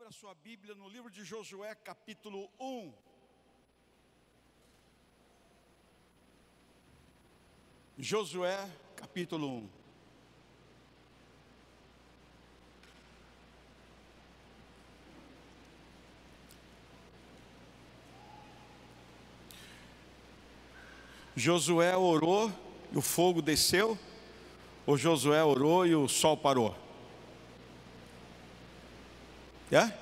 Abra sua Bíblia no livro de Josué, capítulo 1. Josué, capítulo 1. Josué orou e o fogo desceu, ou Josué orou e o sol parou? É?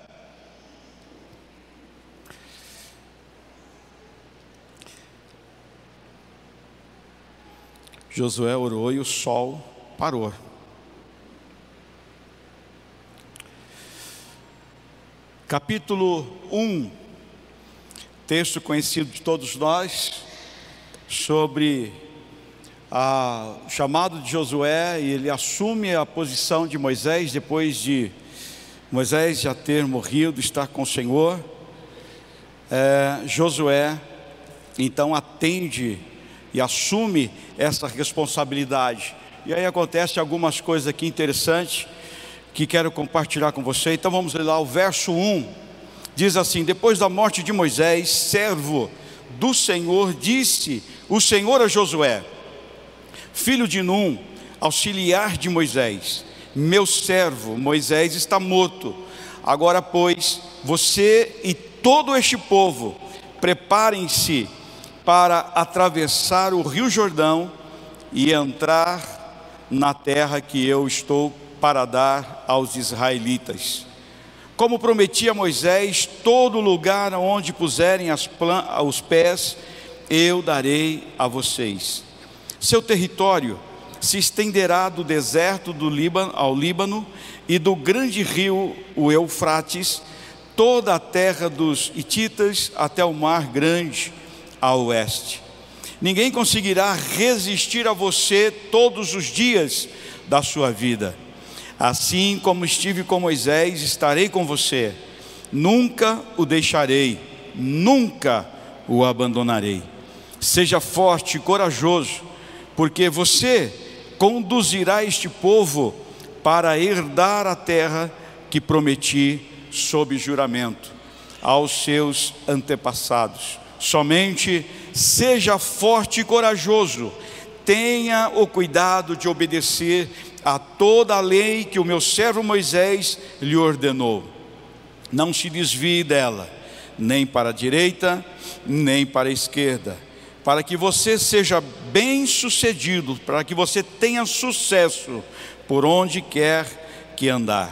Josué orou e o sol parou. Capítulo 1, texto conhecido de todos nós, sobre o chamado de Josué, e ele assume a posição de Moisés depois de Moisés já ter morrido, estar com o Senhor. É, Josué então atende e assume essa responsabilidade. E aí acontece algumas coisas aqui interessantes que quero compartilhar com você. Então vamos ler lá o verso 1. Diz assim: Depois da morte de Moisés, servo do Senhor, disse o Senhor a Josué, filho de Num, auxiliar de Moisés: Meu servo Moisés está morto. Agora, pois, você e todo este povo, preparem-se para atravessar o rio Jordão e entrar na terra que eu estou para dar aos israelitas. Como prometi a Moisés, todo lugar onde puserem os pés, eu darei a vocês. Seu território se estenderá do deserto do Líbano ao Líbano e do grande rio, o Eufrates, toda a terra dos Hititas até o mar grande a oeste. Ninguém conseguirá resistir a você todos os dias da sua vida. Assim como estive com Moisés, estarei com você. Nunca o deixarei, nunca o abandonarei. Seja forte e corajoso, porque você conduzirá este povo para herdar a terra que prometi sob juramento aos seus antepassados Somente seja forte e corajoso, tenha o cuidado de obedecer a toda a lei que o meu servo Moisés lhe ordenou. Não se desvie dela, nem para a direita, nem para a esquerda, para que você seja bem sucedido, para que você tenha sucesso por onde quer que andar.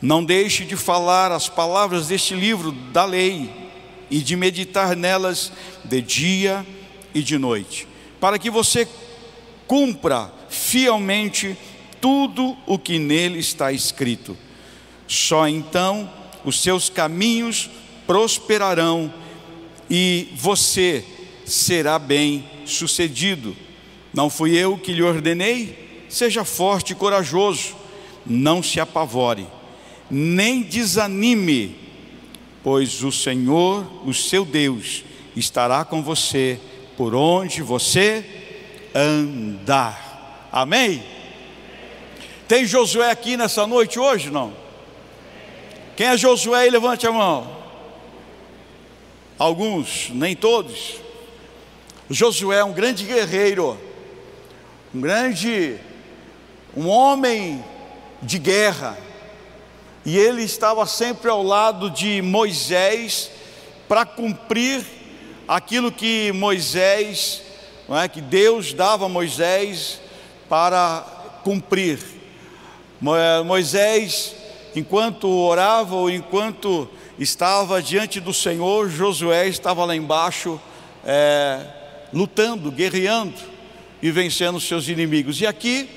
Não deixe de falar as palavras deste livro da lei e de meditar nelas de dia e de noite, para que você cumpra fielmente tudo o que nele está escrito. Só então os seus caminhos prosperarão e você será bem sucedido. Não fui eu que lhe ordenei? Seja forte e corajoso, não se apavore, nem desanime pois o Senhor, o seu Deus, estará com você por onde você andar. Amém? Tem Josué aqui nessa noite hoje, não? Quem é Josué levante a mão. Alguns, nem todos. Josué é um grande guerreiro, um grande, um homem de guerra e ele estava sempre ao lado de Moisés para cumprir aquilo que Moisés, não é, que Deus dava a Moisés para cumprir. Moisés, enquanto orava ou enquanto estava diante do Senhor, Josué estava lá embaixo é, lutando, guerreando e vencendo seus inimigos. E aqui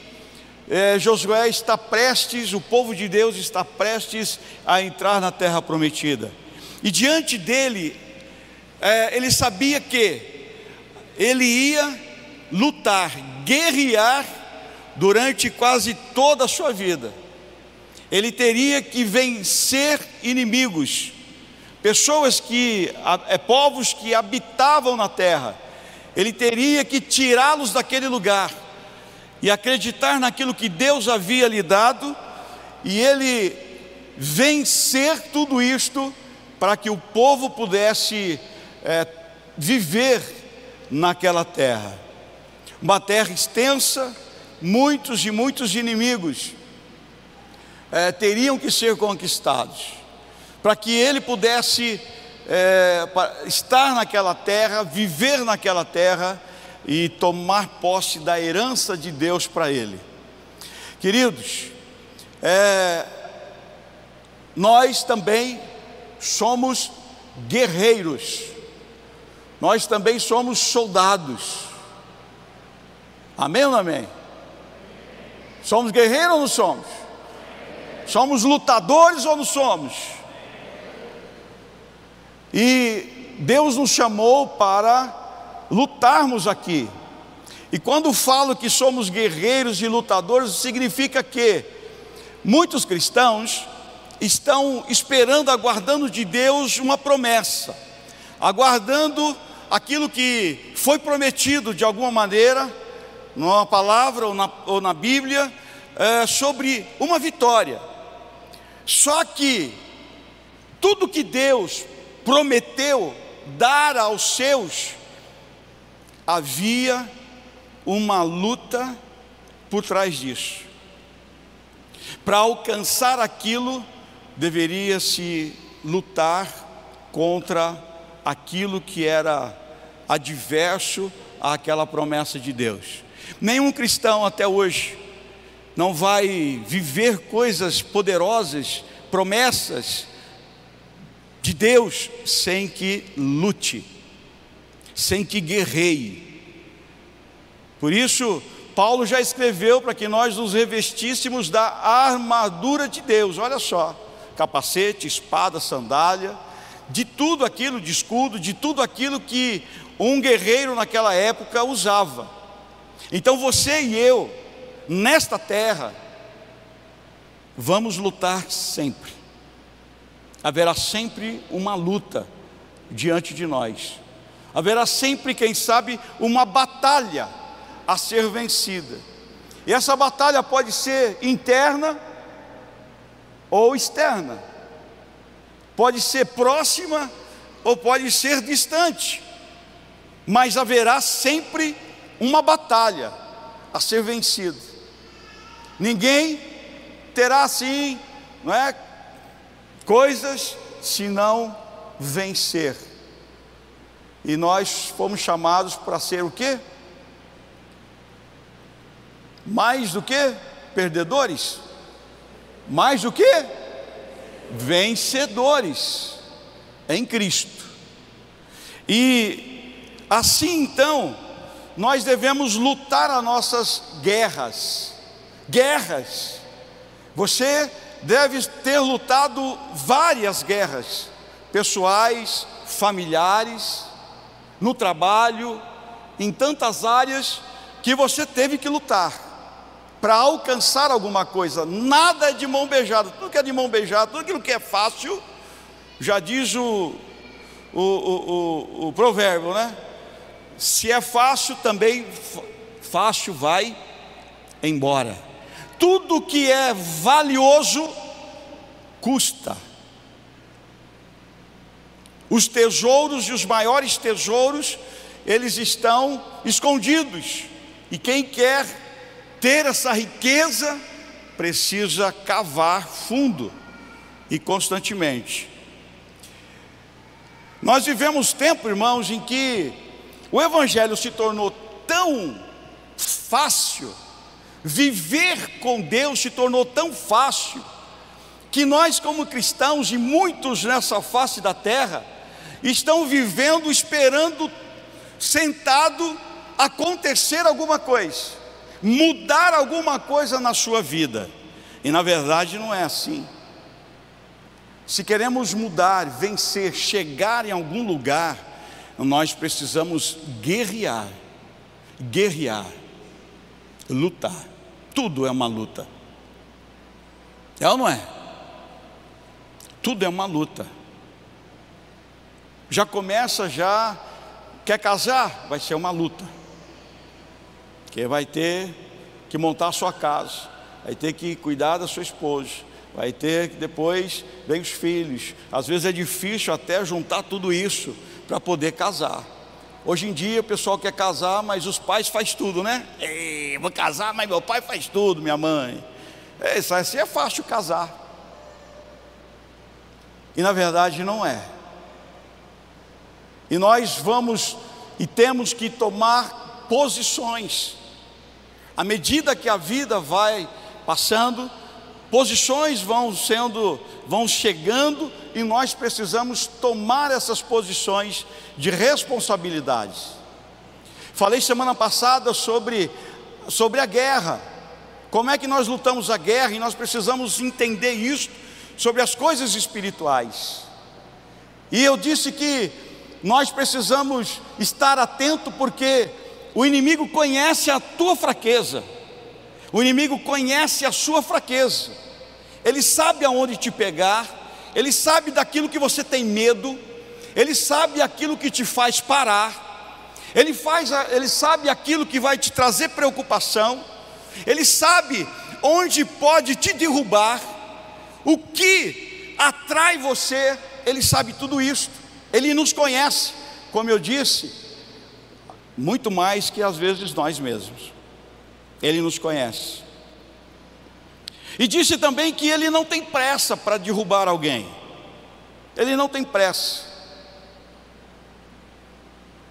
é, Josué está prestes, o povo de Deus está prestes a entrar na terra prometida. E diante dele, é, ele sabia que ele ia lutar, guerrear durante quase toda a sua vida. Ele teria que vencer inimigos, pessoas que, é, povos que habitavam na terra. Ele teria que tirá-los daquele lugar e acreditar naquilo que Deus havia lhe dado, e ele vencer tudo isto para que o povo pudesse é, viver naquela terra. Uma terra extensa, muitos e muitos inimigos é, teriam que ser conquistados, para que ele pudesse é, estar naquela terra, viver naquela terra e tomar posse da herança de Deus para ele. Queridos, é, nós também somos guerreiros, nós também somos soldados. Amém ou amém? Somos guerreiros ou não somos? Somos lutadores ou não somos? E Deus nos chamou para lutarmos aqui. E quando falo que somos guerreiros e lutadores, significa que muitos cristãos estão esperando, aguardando de Deus uma promessa, aguardando aquilo que foi prometido de alguma maneira, numa palavra ou na, ou na Bíblia, é, sobre uma vitória. Só que tudo que Deus prometeu dar aos seus, havia uma luta por trás disso. Para alcançar aquilo, deveria se lutar contra aquilo que era adverso àquela promessa de Deus. Nenhum cristão até hoje não vai viver coisas poderosas, promessas de Deus, sem que lute, sem que guerreie. Por isso, Paulo já escreveu para que nós nos revestíssemos da armadura de Deus, olha só, capacete, espada, sandália, de tudo aquilo, de escudo, de tudo aquilo que um guerreiro naquela época usava. Então você e eu, nesta terra, vamos lutar sempre. Haverá sempre uma luta diante de nós. Haverá sempre, quem sabe, uma batalha a ser vencida. E essa batalha pode ser interna ou externa. Pode ser próxima ou pode ser distante. Mas haverá sempre uma batalha a ser vencida. Ninguém terá assim, não é, coisas se não vencer. E nós fomos chamados para ser o quê? Mais do que perdedores? Mais do que vencedores em Cristo. E assim então, nós devemos lutar as nossas guerras. Guerras. Você deve ter lutado várias guerras, pessoais, familiares, no trabalho, em tantas áreas que você teve que lutar para alcançar alguma coisa. Nada é de mão beijada. Tudo que é de mão beijada, tudo aquilo que é fácil, já diz o, o, o, o, o provérbio, né? Se é fácil, também fácil vai embora. Tudo que é valioso custa. Os tesouros e os maiores tesouros, eles estão escondidos. E quem quer ter essa riqueza precisa cavar fundo e constantemente. Nós vivemos tempo, irmãos, em que o Evangelho se tornou tão fácil, viver com Deus se tornou tão fácil, que nós, como cristãos, e muitos nessa face da terra, estão vivendo esperando, sentado, acontecer alguma coisa, mudar alguma coisa na sua vida, e na verdade não é assim. Se queremos mudar, vencer, chegar em algum lugar, nós precisamos guerrear, guerrear, lutar. Tudo é uma luta. É ou não é? Tudo é uma luta. Já começa já, quer casar? Vai ser uma luta. Que vai ter que montar a sua casa, vai ter que cuidar da sua esposa, vai ter que depois vem os filhos. Às vezes é difícil até juntar tudo isso para poder casar. Hoje em dia o pessoal quer casar, mas os pais faz tudo, né? Ei, vou casar, mas meu pai faz tudo, minha mãe. É, isso assim é fácil casar. E na verdade não é. E nós vamos e temos que tomar posições. À medida que a vida vai passando, posições vão sendo, vão chegando e nós precisamos tomar essas posições de responsabilidades. Falei semana passada sobre, sobre a guerra, como é que nós lutamos a guerra e nós precisamos entender isso sobre as coisas espirituais. E eu disse que nós precisamos estar atento porque o inimigo conhece a tua fraqueza. O inimigo conhece a sua fraqueza. Ele sabe aonde te pegar, ele sabe daquilo que você tem medo, ele sabe aquilo que te faz parar. Ele faz, ele sabe aquilo que vai te trazer preocupação. Ele sabe onde pode te derrubar. O que atrai você, ele sabe tudo isso. Ele nos conhece, como eu disse, muito mais que às vezes nós mesmos. Ele nos conhece. E disse também que ele não tem pressa para derrubar alguém. Ele não tem pressa.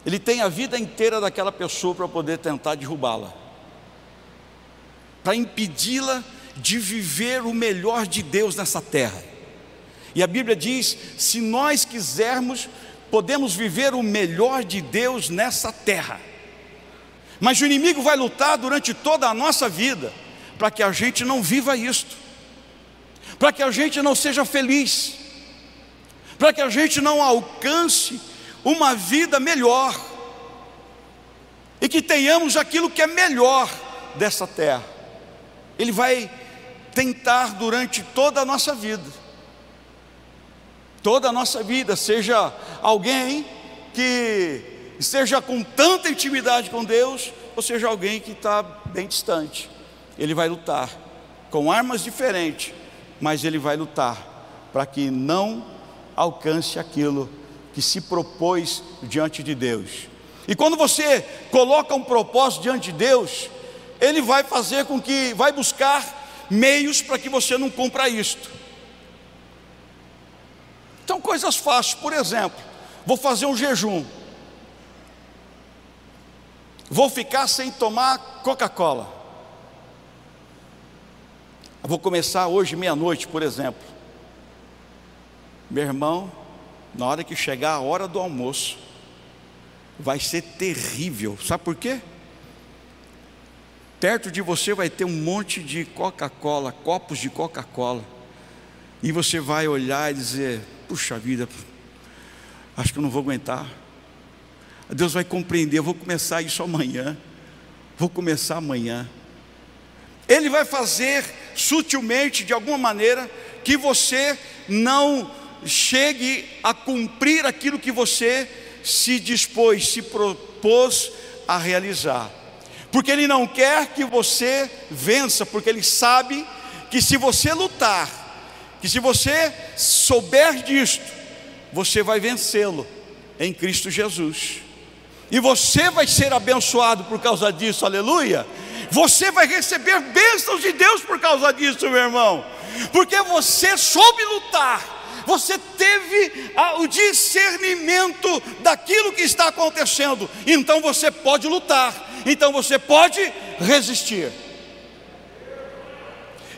Ele tem a vida inteira daquela pessoa para poder tentar derrubá-la, para impedi-la de viver o melhor de Deus nessa terra. E a Bíblia diz: se nós quisermos, podemos viver o melhor de Deus nessa terra. Mas o inimigo vai lutar durante toda a nossa vida para que a gente não viva isto, para que a gente não seja feliz, para que a gente não alcance uma vida melhor e que tenhamos aquilo que é melhor dessa terra. Ele vai tentar durante toda a nossa vida, toda a nossa vida, seja alguém que esteja com tanta intimidade com Deus, ou seja alguém que está bem distante. Ele vai lutar com armas diferentes, mas ele vai lutar para que não alcance aquilo que se propôs diante de Deus. E quando você coloca um propósito diante de Deus, Ele vai fazer com que, vai buscar meios para que você não cumpra isto. Então, coisas fáceis, por exemplo, vou fazer um jejum. Vou ficar sem tomar Coca-Cola. Vou começar hoje meia-noite, por exemplo. Meu irmão, na hora que chegar a hora do almoço, vai ser terrível. Sabe por quê? Perto de você vai ter um monte de Coca-Cola, copos de Coca-Cola. E você vai olhar e dizer: puxa vida, acho que eu não vou aguentar. Deus vai compreender, eu vou começar isso amanhã. Vou começar amanhã. Ele vai fazer sutilmente, de alguma maneira, que você não chegue a cumprir aquilo que você se dispôs, se propôs a realizar. Porque Ele não quer que você vença, porque Ele sabe que se você lutar, que se você souber disto, você vai vencê-lo em Cristo Jesus. E você vai ser abençoado por causa disso, aleluia. Você vai receber bênçãos de Deus por causa disso, meu irmão, porque você soube lutar, você teve o discernimento daquilo que está acontecendo, então você pode lutar, então você pode resistir.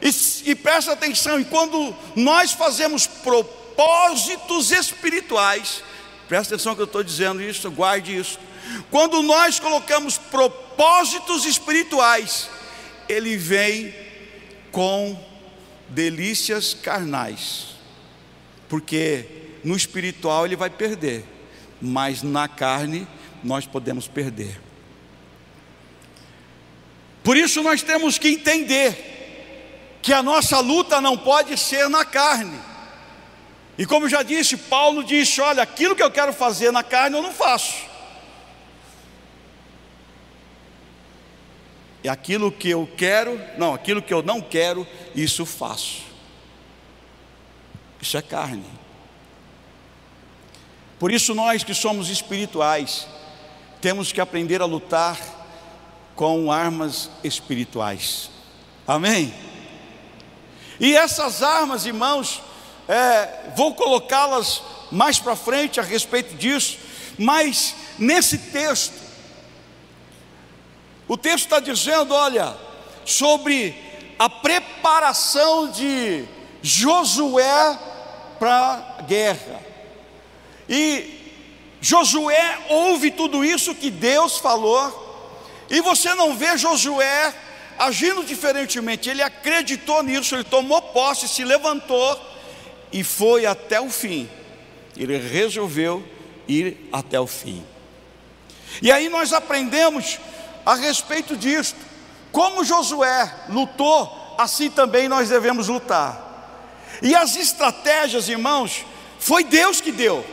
E, e presta atenção, e quando nós fazemos propósitos espirituais, presta atenção que eu estou dizendo isso, guarde isso. Quando nós colocamos propósitos espirituais, ele vem com delícias carnais, porque no espiritual ele vai perder, mas na carne nós podemos perder. Por isso nós temos que entender que a nossa luta não pode ser na carne. E como já disse, Paulo disse: Olha, aquilo que eu quero fazer na carne eu não faço. Aquilo que eu quero, não, aquilo que eu não quero, isso faço. Isso é carne. Por isso, nós que somos espirituais, temos que aprender a lutar com armas espirituais. Amém? E essas armas, irmãos, é, vou colocá-las mais para frente a respeito disso, mas nesse texto, o texto está dizendo: olha, sobre a preparação de Josué para a guerra. E Josué ouve tudo isso que Deus falou, e você não vê Josué agindo diferentemente, ele acreditou nisso, ele tomou posse, se levantou e foi até o fim. Ele resolveu ir até o fim. E aí nós aprendemos a respeito disso. Como Josué lutou, assim também nós devemos lutar. E as estratégias, irmãos, foi Deus que deu.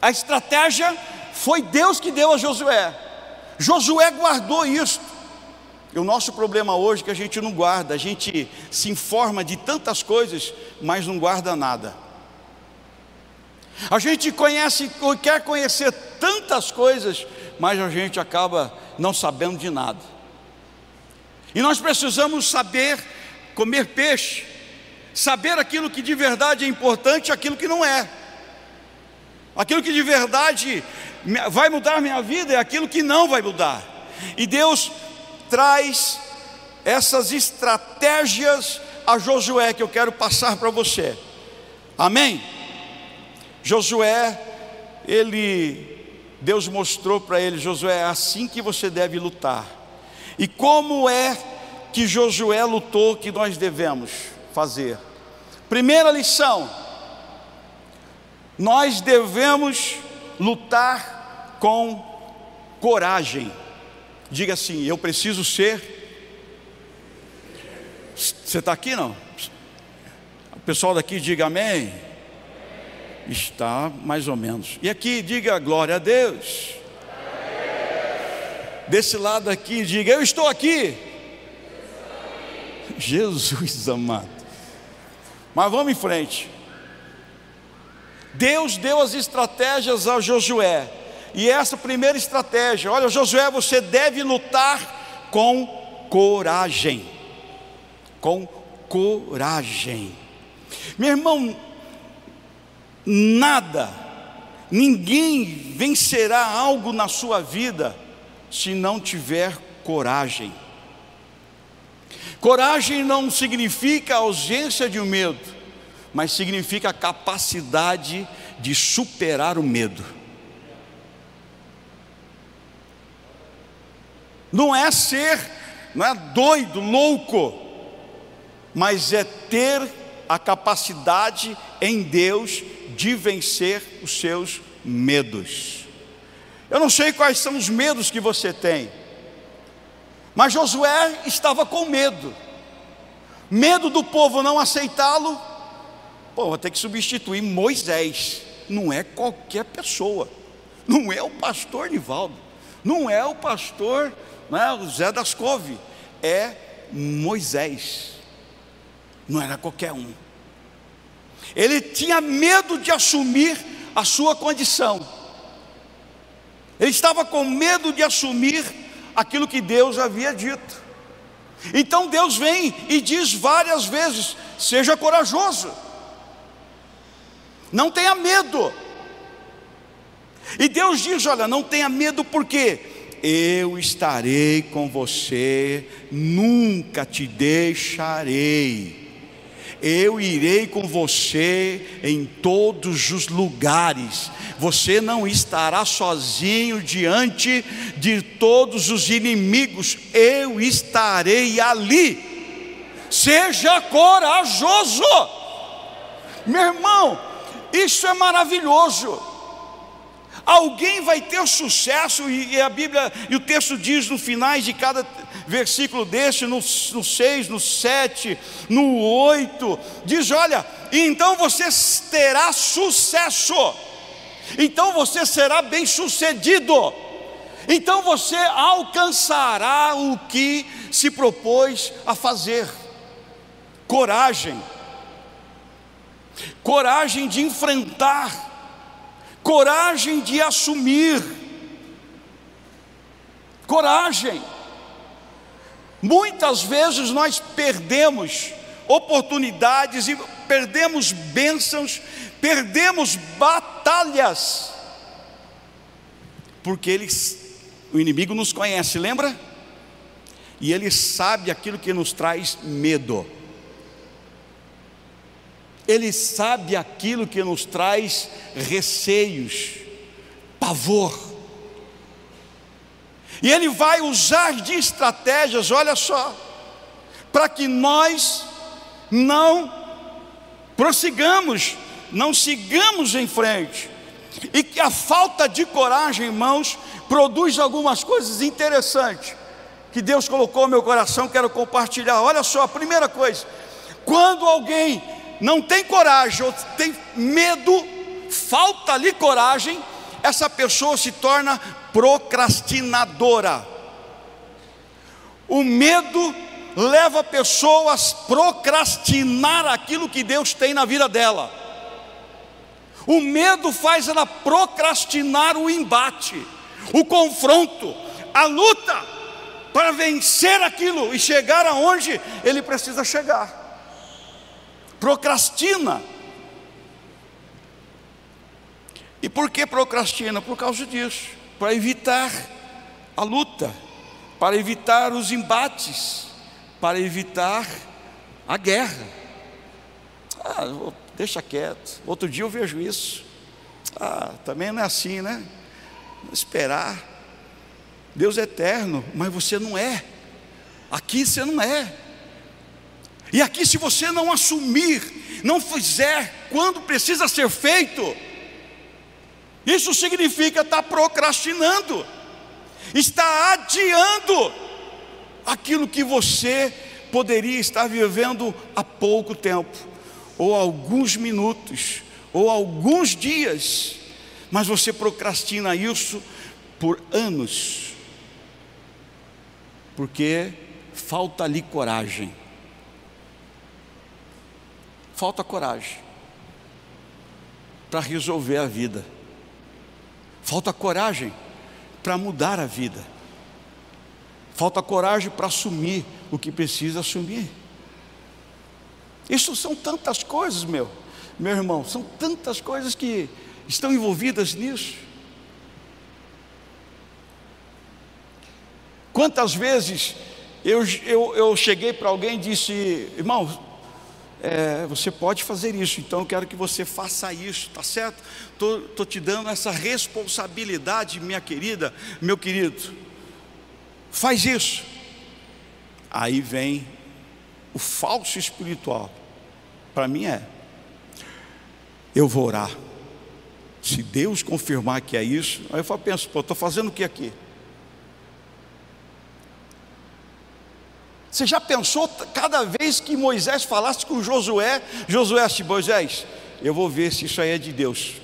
A estratégia foi Deus que deu a Josué. Josué guardou isso. E o nosso problema hoje é que a gente não guarda, a gente se informa de tantas coisas, mas não guarda nada. A gente conhece, quer conhecer tantas coisas, mas a gente acaba não sabendo de nada. E nós precisamos saber comer peixe, saber aquilo que de verdade é importante e aquilo que não é. Aquilo que de verdade vai mudar minha vida é aquilo que não vai mudar. E Deus traz essas estratégias a Josué que eu quero passar para você. Amém? Josué, ele Deus mostrou para ele, Josué, é assim que você deve lutar. E como é que Josué lutou que nós devemos fazer? Primeira lição: nós devemos lutar com coragem. Diga assim: eu preciso ser. Você está aqui não? O pessoal daqui diga amém. Está mais ou menos. E aqui diga glória a Deus. Desse lado aqui diga eu estou aqui. Jesus amado. Mas vamos em frente. Deus deu as estratégias a Josué. E essa primeira estratégia, olha, Josué, você deve lutar com coragem. Com coragem. Meu irmão, nada, ninguém vencerá algo na sua vida se não tiver coragem. Coragem não significa ausência de um medo, mas significa a capacidade de superar o medo. Não é ser, não é doido, louco, mas é ter a capacidade em Deus de vencer os seus medos. Eu não sei quais são os medos que você tem, mas Josué estava com medo, medo do povo não aceitá-lo. Pô, vou ter que substituir Moisés, não é qualquer pessoa, não é o pastor Nivaldo, não é o pastor né, o Zé das Cove, é Moisés, não era qualquer um. Ele tinha medo de assumir a sua condição, ele estava com medo de assumir aquilo que Deus havia dito. Então Deus vem e diz várias vezes: seja corajoso, não tenha medo. E Deus diz: olha, não tenha medo, porque eu estarei com você, nunca te deixarei. Eu irei com você em todos os lugares. Você não estará sozinho diante de todos os inimigos. Eu estarei ali. Seja corajoso. Meu irmão, isso é maravilhoso. Alguém vai ter sucesso, e a Bíblia, e o texto diz no finais de cada versículo deste, no, no 6, no 7, no 8, diz: olha, então você terá sucesso, então você será bem sucedido, então você alcançará o que se propôs a fazer. Coragem. coragem de enfrentar, coragem de assumir, coragem. Muitas vezes nós perdemos oportunidades e perdemos bênçãos, perdemos batalhas, porque eles, o inimigo nos conhece, lembra? E ele sabe aquilo que nos traz medo. Ele sabe aquilo que nos traz receios, pavor. E ele vai usar de estratégias, olha só, para que nós não prossigamos, não sigamos em frente. E que a falta de coragem, irmãos, produz algumas coisas interessantes que Deus colocou no meu coração, quero compartilhar. Olha só, a primeira coisa, quando alguém não tem coragem ou tem medo, falta-lhe coragem, essa pessoa se torna procrastinadora. O medo leva pessoas a procrastinar aquilo que Deus tem na vida dela. O medo faz ela procrastinar o embate, o confronto, a luta para vencer aquilo e chegar aonde ele precisa chegar. Procrastina. E por que procrastina? Por causa disso, para evitar a luta, para evitar os embates para evitar a guerra. Ah, deixa quieto. Outro dia eu vejo isso. Ah, também não é assim, né? Esperar. Deus é eterno, mas você não é. Aqui você não é. E aqui, se você não assumir, não fizer quando precisa ser feito, isso significa estar procrastinando, está adiando aquilo que você poderia estar vivendo há pouco tempo, ou alguns minutos, ou alguns dias, mas você procrastina isso por anos, porque falta-lhe coragem. Falta coragem para resolver a vida, falta coragem para mudar a vida falta coragem para assumir o que precisa assumir. Isso são tantas coisas, meu, meu irmão, são tantas coisas que estão envolvidas nisso. Quantas vezes eu, eu, eu cheguei para alguém e disse, irmão, é, você pode fazer isso, então eu quero que você faça isso, tá certo? Estou te dando essa responsabilidade, minha querida, meu querido faz isso. Aí vem o falso espiritual. Para mim é. Eu vou orar. Se Deus confirmar que é isso, aí eu penso, pô, estou fazendo o que aqui? Você já pensou, cada vez que Moisés falasse com Josué, Josué disse, Moisés, eu vou ver se isso aí é de Deus.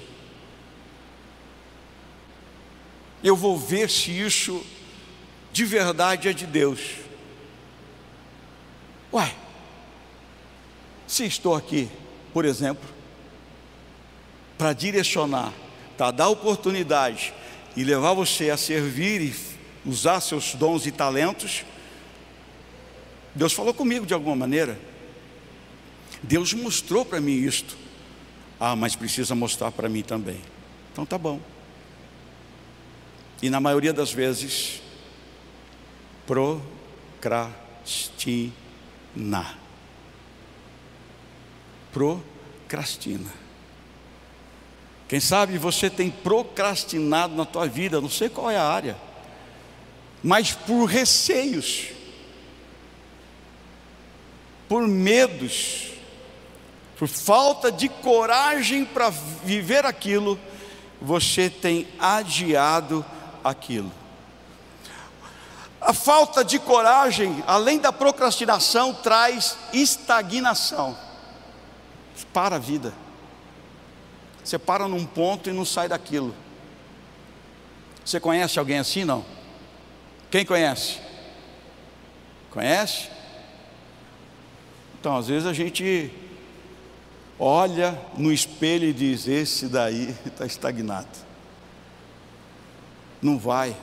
Eu vou ver se isso de verdade é de Deus. Uai, se estou aqui, por exemplo, para direcionar, para dar oportunidade e levar você a servir e usar seus dons e talentos, Deus falou comigo de alguma maneira. Deus mostrou para mim isto. Ah, mas precisa mostrar para mim também. Então tá bom. E na maioria das vezes, procrastina. Procrastina. Quem sabe você tem procrastinado na tua vida, não sei qual é a área, mas por receios, por medos, por falta de coragem para viver aquilo, você tem adiado aquilo. A falta de coragem, além da procrastinação, traz estagnação. Para a vida. Você para num ponto e não sai daquilo. Você conhece alguém assim? Não? Quem conhece? Conhece? Então, às vezes a gente olha no espelho e diz: Esse daí está estagnado. Não vai.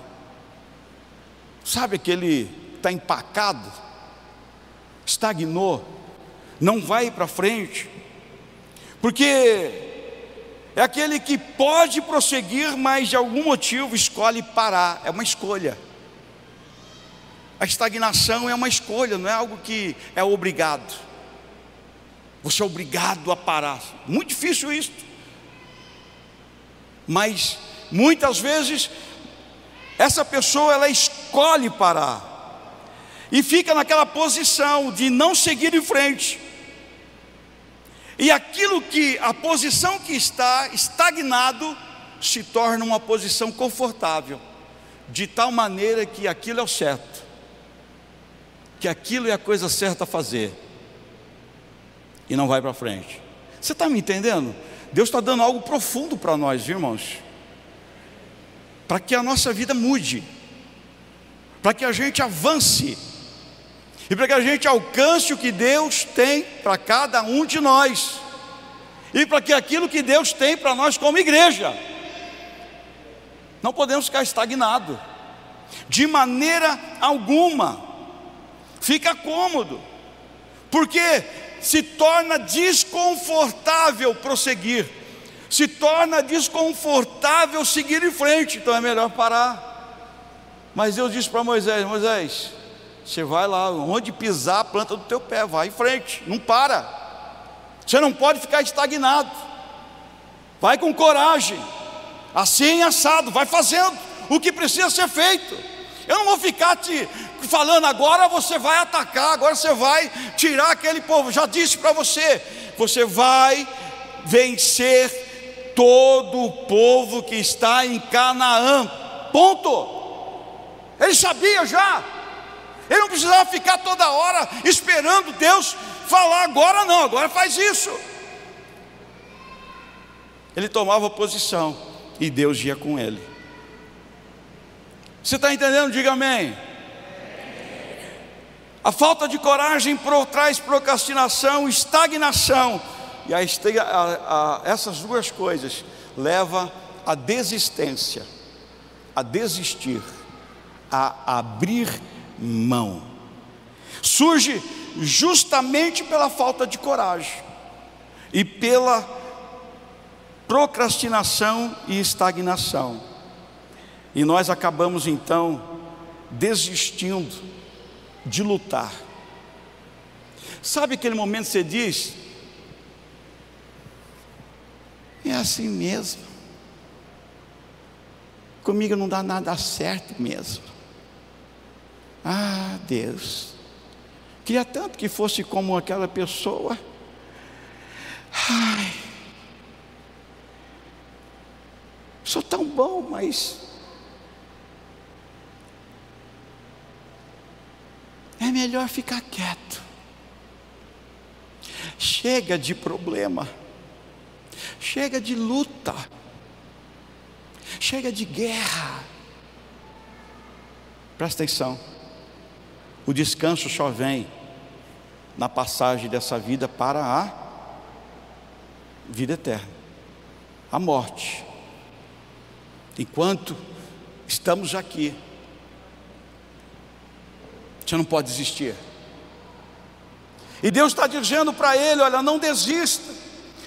Sabe aquele está empacado, estagnou, não vai para frente, porque é aquele que pode prosseguir, mas de algum motivo escolhe parar, é uma escolha. A estagnação é uma escolha, não é algo que é obrigado. Você é obrigado a parar. Muito difícil isso. Mas muitas vezes essa pessoa ela escolhe parar e fica naquela posição de não seguir em frente. E aquilo que a posição que está estagnado se torna uma posição confortável, de tal maneira que aquilo é o certo, que aquilo é a coisa certa a fazer, e não vai para frente. Você está me entendendo? Deus está dando algo profundo para nós, irmãos, para que a nossa vida mude, para que a gente avance. E para que a gente alcance o que Deus tem para cada um de nós, e para que aquilo que Deus tem para nós como igreja, não podemos ficar estagnados, de maneira alguma, fica cômodo, porque se torna desconfortável prosseguir, se torna desconfortável seguir em frente, então é melhor parar. Mas Deus disse para Moisés: Moisés, você vai lá, onde pisar a planta do teu pé, vai em frente, não para. Você não pode ficar estagnado. Vai com coragem, assim assado, vai fazendo o que precisa ser feito. Eu não vou ficar te falando agora você vai atacar, agora você vai tirar aquele povo. Já disse para você, você vai vencer todo o povo que está em Canaã. Ponto. Ele sabia já. Ele não precisava ficar toda hora esperando Deus falar agora não, agora faz isso. Ele tomava posição e Deus ia com ele. Você está entendendo? Diga amém. A falta de coragem traz procrastinação, estagnação. E a, a, a, essas duas coisas leva à desistência, a desistir, a abrir mão. Surge justamente pela falta de coragem e pela procrastinação e estagnação. E nós acabamos então desistindo de lutar. Sabe aquele momento que você diz: é assim mesmo, comigo não dá nada certo mesmo. Ah, Deus, queria tanto que fosse como aquela pessoa. Ai, sou tão bom, mas é melhor ficar quieto. Chega de problema, chega de luta, chega de guerra. Presta atenção. O descanso só vem na passagem dessa vida para a vida eterna, a morte. Enquanto estamos aqui, você não pode desistir. E Deus está dizendo para ele: olha, não desista.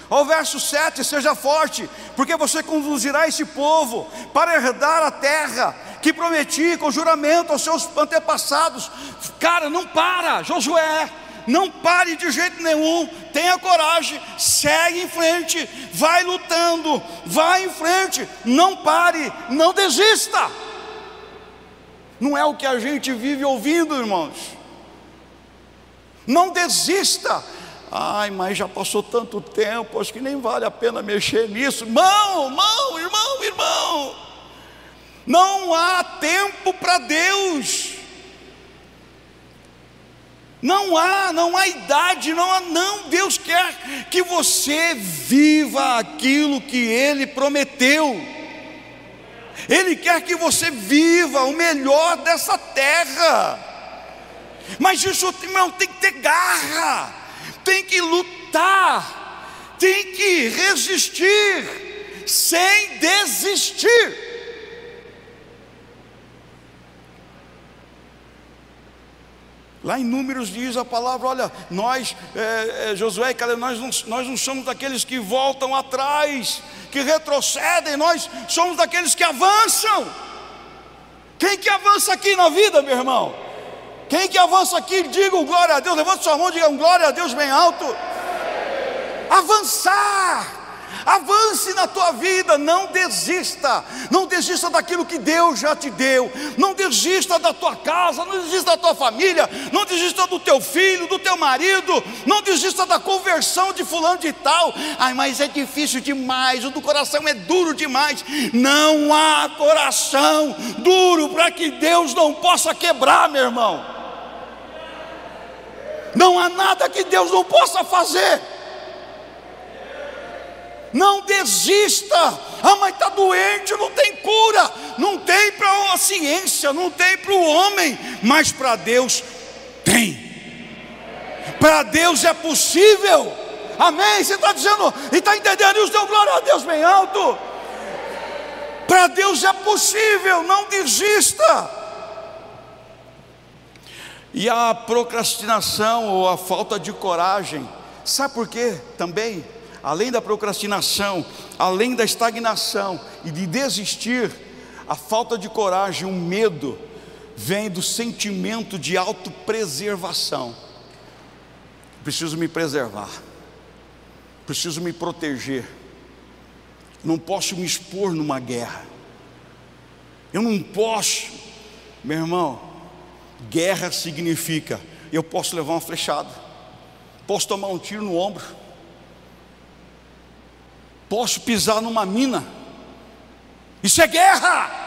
Ao verso 7, seja forte, porque você conduzirá esse povo para herdar a terra que prometi com juramento aos seus antepassados. Cara, não para, Josué, não pare de jeito nenhum, tenha coragem, segue em frente, vai lutando, vai em frente, não pare, não desista. Não é o que a gente vive ouvindo, irmãos. Não desista. Ai, mas já passou tanto tempo, acho que nem vale a pena mexer nisso. Irmão, irmão, irmão, irmão. Não há tempo para Deus. Não há, não há idade, não há, não. Deus quer que você viva aquilo que Ele prometeu. Ele quer que você viva o melhor dessa terra. Mas isso, irmão, tem que ter garra, tem que lutar, tem que resistir sem desistir. Lá em Números diz a palavra: olha, nós, é, é, Josué e Caleb, nós não, nós não somos daqueles que voltam atrás, que retrocedem, nós somos daqueles que avançam. Quem que avança aqui na vida, meu irmão? Quem que avança aqui, diga glória a Deus, levanta sua mão, diga um glória a Deus bem alto. Avançar avance na tua vida, não desista, não desista daquilo que Deus já te deu, não desista da tua casa, não desista da tua família, não desista do teu filho, do teu marido, não desista da conversão de fulano de tal. Ai, mas é difícil demais, o do coração é duro demais. Não há coração duro para que Deus não possa quebrar, meu irmão. Não há nada que Deus não possa fazer. Não desista. Ah, mas está doente, não tem cura. Não tem para a ciência, não tem para o homem, mas para Deus tem. Para Deus é possível. Amém? Você está dizendo e está entendendo isso? Deu glória a Deus bem alto. Para Deus é possível, não desista. E a procrastinação ou a falta de coragem, sabe por quê também? Além da procrastinação, além da estagnação e de desistir, a falta de coragem, o medo, vem do sentimento de autopreservação. Preciso me preservar, preciso me proteger, não posso me expor numa guerra, eu não posso, meu irmão, guerra significa eu posso levar uma flechada, posso tomar um tiro no ombro, posso pisar numa mina. Isso é guerra.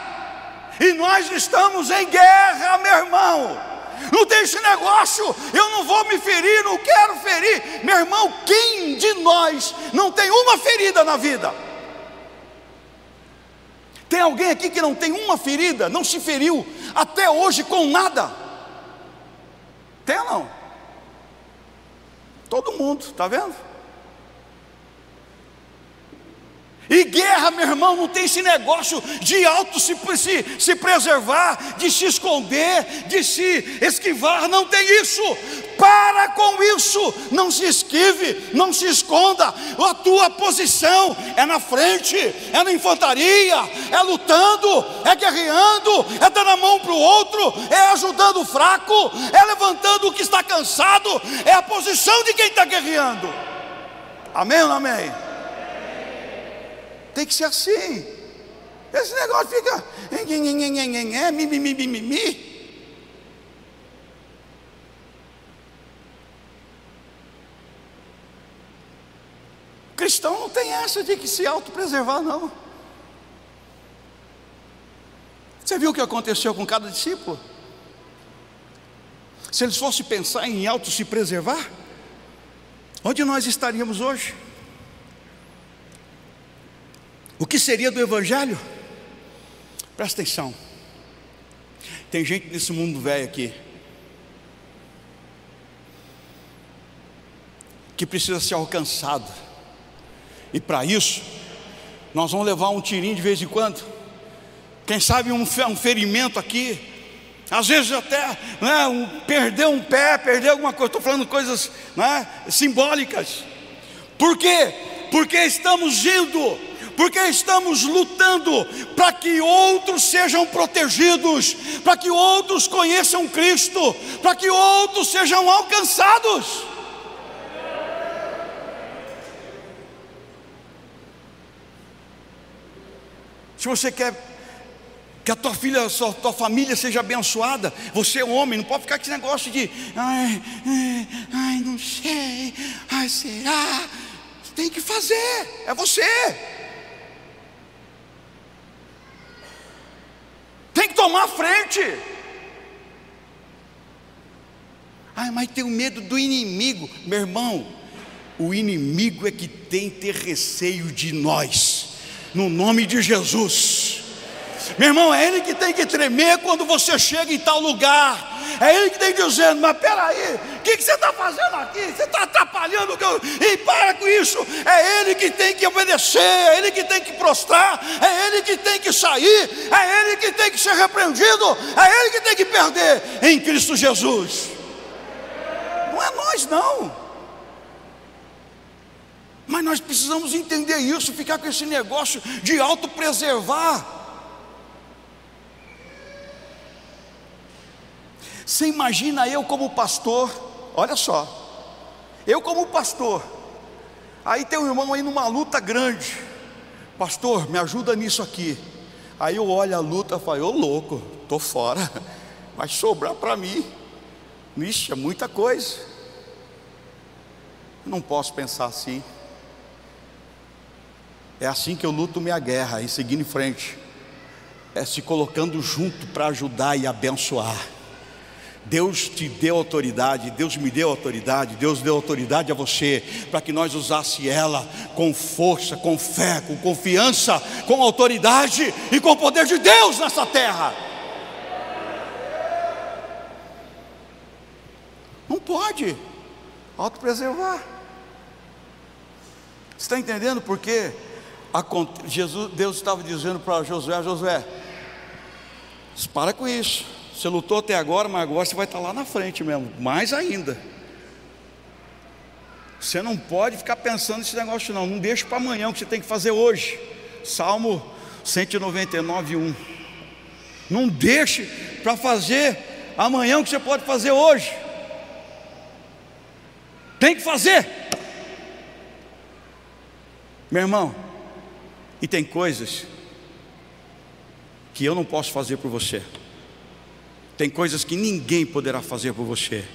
E nós estamos em guerra, meu irmão. Não tem esse negócio, eu não vou me ferir, não quero ferir. Meu irmão, quem de nós não tem uma ferida na vida? Tem alguém aqui que não tem uma ferida, não se feriu até hoje com nada? Tem ou não? Todo mundo, está vendo? E guerra, meu irmão, não tem esse negócio de auto se, se, se preservar, de se esconder, de se esquivar, não tem isso. Para com isso, não se esquive, não se esconda. A tua posição é na frente, é na infantaria, é lutando, é guerreando, é dando a mão para o outro, é ajudando o fraco, é levantando o que está cansado, é a posição de quem está guerreando. Amém ou não amém? Tem que ser assim. Esse negócio fica. Cristão não tem essa de que se autopreservar, não. Você viu o que aconteceu com cada discípulo? Se eles fossem pensar em auto se preservar, onde nós estaríamos hoje? O que seria do Evangelho? Presta atenção. Tem gente nesse mundo velho aqui que precisa ser alcançado, e para isso, nós vamos levar um tirinho de vez em quando. Quem sabe um, ferimento aqui, às vezes até né, um, perder um pé, perder alguma coisa. Estou falando coisas né, simbólicas. Por quê? Porque estamos indo porque estamos lutando para que outros sejam protegidos, para que outros conheçam Cristo, para que outros sejam alcançados. Se você quer que a tua filha, a tua família seja abençoada, você é homem, não pode ficar com esse negócio de ai, ai não sei, ai será? Tem que fazer, é você. Tem que tomar frente. Mas tenho medo do inimigo. Meu irmão, o inimigo é que tem ter receio de nós, no nome de Jesus. Meu irmão, é ele que tem que tremer quando você chega em tal lugar. É ele que tem que dizer, mas peraí, o que, que você está fazendo aqui? Você está atrapalhando o que eu. E para com isso, é ele que tem que obedecer, é ele que tem que prostrar, é ele que tem que sair, é ele que tem que ser repreendido, é ele que tem que perder em Cristo Jesus. Nós, não. Mas nós precisamos entender isso, ficar com esse negócio de autopreservar. Você imagina eu como pastor, olha só, eu como pastor, aí tem um irmão aí numa luta grande, pastor, me ajuda nisso aqui. Aí eu olho a luta e falo, ô louco, tô fora, vai sobrar para mim. Vixe, é muita coisa. Não posso pensar assim. É assim que eu luto minha guerra e seguindo em frente. É se colocando junto para ajudar e abençoar. Deus te deu autoridade, Deus me deu autoridade, Deus deu autoridade a você, para que nós usasse ela com força, com fé, com confiança, com autoridade e com o poder de Deus nessa terra. Não pode autopreservar. Você está entendendo por quê? Jesus, Deus estava dizendo para Josué: Josué, para com isso. Você lutou até agora, mas agora você vai estar lá na frente mesmo, mais ainda. Você não pode ficar pensando nesse negócio, não. Não deixe para amanhã o que você tem que fazer hoje. Salmo 199, 1. Não deixe para fazer amanhã o que você pode fazer hoje. Tem que fazer. Meu irmão, e tem coisas que eu não posso fazer por você. Tem coisas que ninguém poderá fazer por você.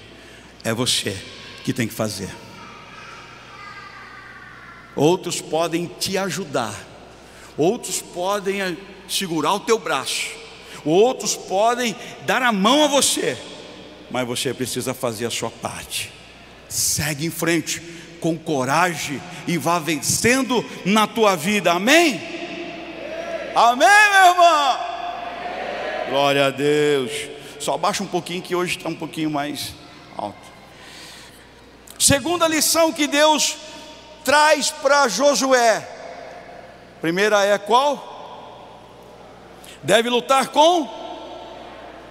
É você que tem que fazer. Outros podem te ajudar. Outros podem segurar o teu braço. Outros podem dar a mão a você. Mas você precisa fazer a sua parte. Segue em frente com coragem e vá vencendo na tua vida, amém? Amém, meu irmão? Glória a Deus. Só baixa um pouquinho que hoje está um pouquinho mais alto. Segunda lição que Deus traz para Josué. Primeira é qual? Deve lutar com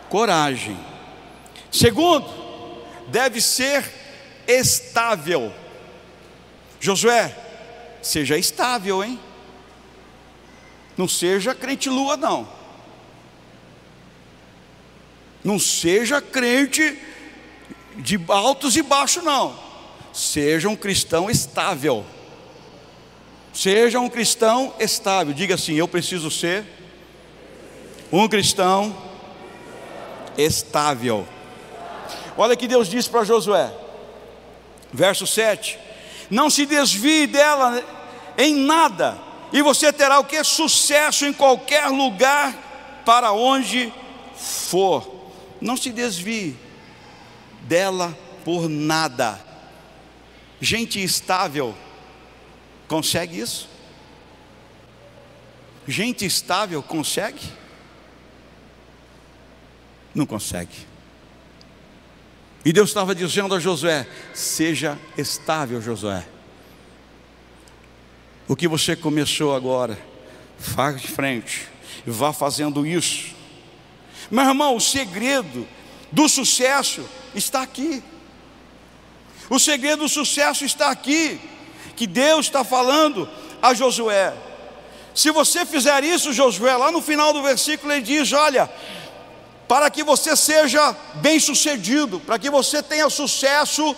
coragem. Segundo, deve ser estável. Josué, seja estável, hein? Não seja crente lua, não. Não seja crente de altos e baixos, não. Seja um cristão estável. Seja um cristão estável. Diga assim: eu preciso ser um cristão estável. Olha que Deus disse para Josué, verso 7: não se desvie dela em nada, e você terá o que? Sucesso em qualquer lugar para onde for. Não se desvie dela por nada. Gente estável consegue isso? Gente estável consegue? Não consegue. E Deus estava dizendo a Josué: seja estável, Josué. O que você começou agora, faz de frente, vá fazendo isso. Meu irmão, o segredo do sucesso está aqui. O segredo do sucesso está aqui, que Deus está falando a Josué. Se você fizer isso, Josué, lá no final do versículo ele diz: Olha, para que você seja bem-sucedido, para que você tenha sucesso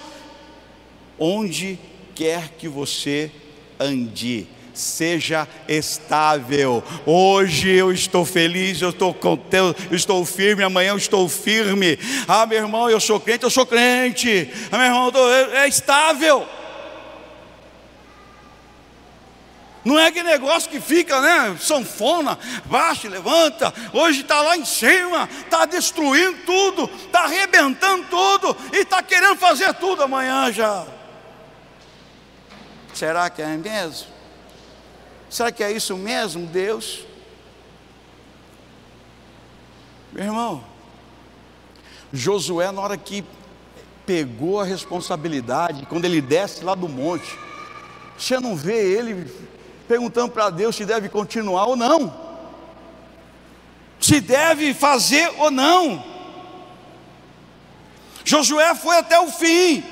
onde quer que você ande. Seja estável. Hoje eu estou feliz, eu estou contente, eu estou firme. Amanhã eu estou firme. Ah, meu irmão, eu sou crente, eu sou crente. Ah, meu irmão, tô, é estável. Não é aquele negócio que fica, né? Sanfona, baixa, levanta. Hoje está lá em cima, está destruindo tudo, está arrebentando tudo e está querendo fazer tudo amanhã já. Será que é mesmo? Será que é isso mesmo, Deus? Meu irmão, Josué, na hora que pegou a responsabilidade, quando ele desce lá do monte, você não vê ele perguntando para Deus se deve continuar ou não, se deve fazer ou não. Josué foi até o fim,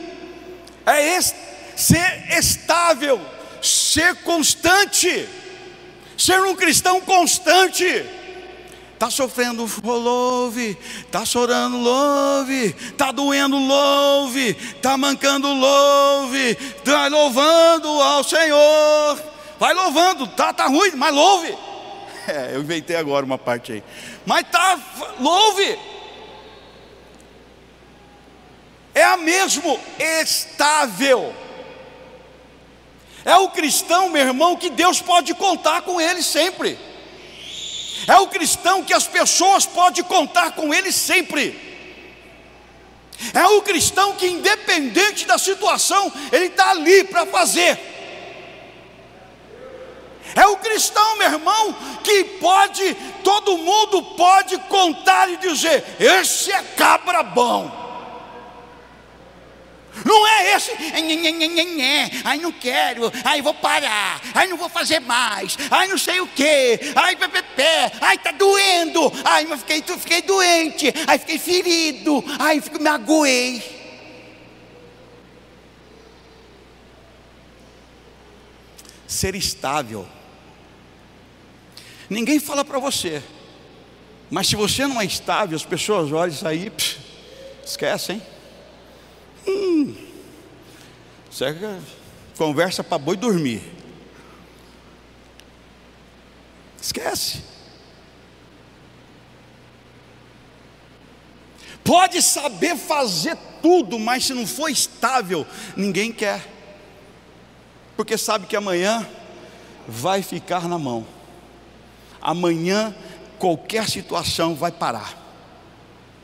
é ser estável, ser constante, ser um cristão constante. Está sofrendo, louve. Está chorando, louve. Está doendo, louve. Está mancando, louve. Vai louvando ao Senhor. Vai louvando. Tá, tá ruim, mas louve. É, eu inventei agora uma parte aí. Mas tá, louve. É a mesmo estável. É o cristão, meu irmão, que Deus pode contar com ele sempre. É o cristão que as pessoas podem contar com ele sempre. É o cristão que, independente da situação, ele está ali para fazer. É o cristão, meu irmão, que pode, todo mundo pode contar e dizer: esse é cabra bom. Não é esse, ai não quero, ai vou parar, ai não vou fazer mais, ai não sei o que, ai pé, ai tá doendo, ai mas fiquei, fiquei doente, ai fiquei ferido, ai fico, me aguei. Ser estável. Ninguém fala para você, mas se você não é estável, as pessoas olham isso aí, pss, esquece, hein? Hum, é conversa para boi dormir. Esquece. Pode saber fazer tudo, mas se não for estável, ninguém quer. Porque sabe que amanhã vai ficar na mão. Amanhã qualquer situação vai parar.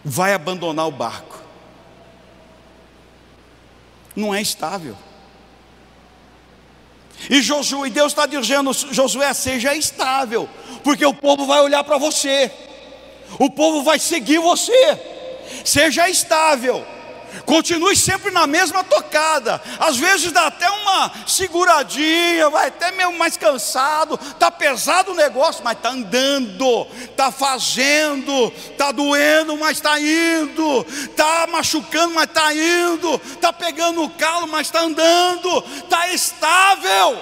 Vai abandonar o barco não é estável. E Josué, Deus está dizendo: Josué, seja estável, porque o povo vai olhar para você, o povo vai seguir você, seja estável. Continue sempre na mesma tocada. Às vezes dá até uma seguradinha, vai até meio mais cansado, tá pesado o negócio, mas tá andando, tá fazendo, tá doendo, mas tá indo, tá machucando, mas tá indo, tá pegando o calo, mas tá andando, tá estável.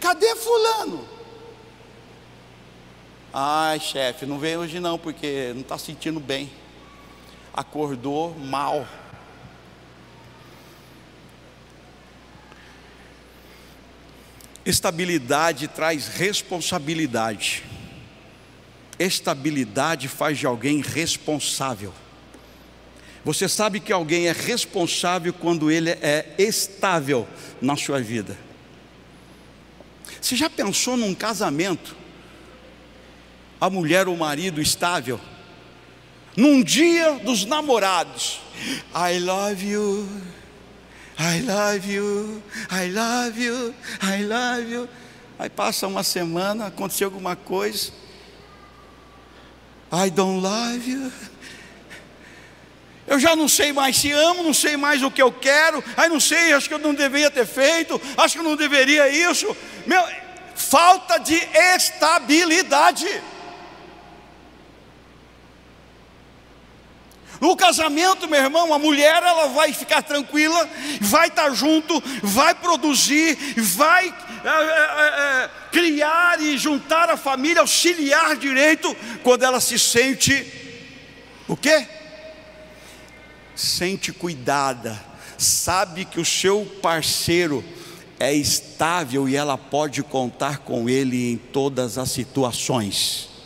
Cadê fulano? Ai, chefe, não vem hoje não, porque não está sentindo bem. Acordou mal. Estabilidade traz responsabilidade. Estabilidade faz de alguém responsável. Você sabe que alguém é responsável quando ele é estável na sua vida. Você já pensou num casamento a mulher ou o marido estável. Num dia dos namorados, I love you, I love you, I love you, I love you. Aí passa uma semana, aconteceu alguma coisa. I don't love you. Eu já não sei mais se amo, não sei mais o que eu quero. Aí não sei, acho que eu não deveria ter feito, acho que eu não deveria isso. Meu, falta de estabilidade. No casamento, meu irmão, a mulher ela vai ficar tranquila, vai estar junto, vai produzir, vai é, é, é, criar e juntar a família, auxiliar direito, quando ela se sente o quê? Sente cuidada, sabe que o seu parceiro é estável e ela pode contar com ele em todas as situações.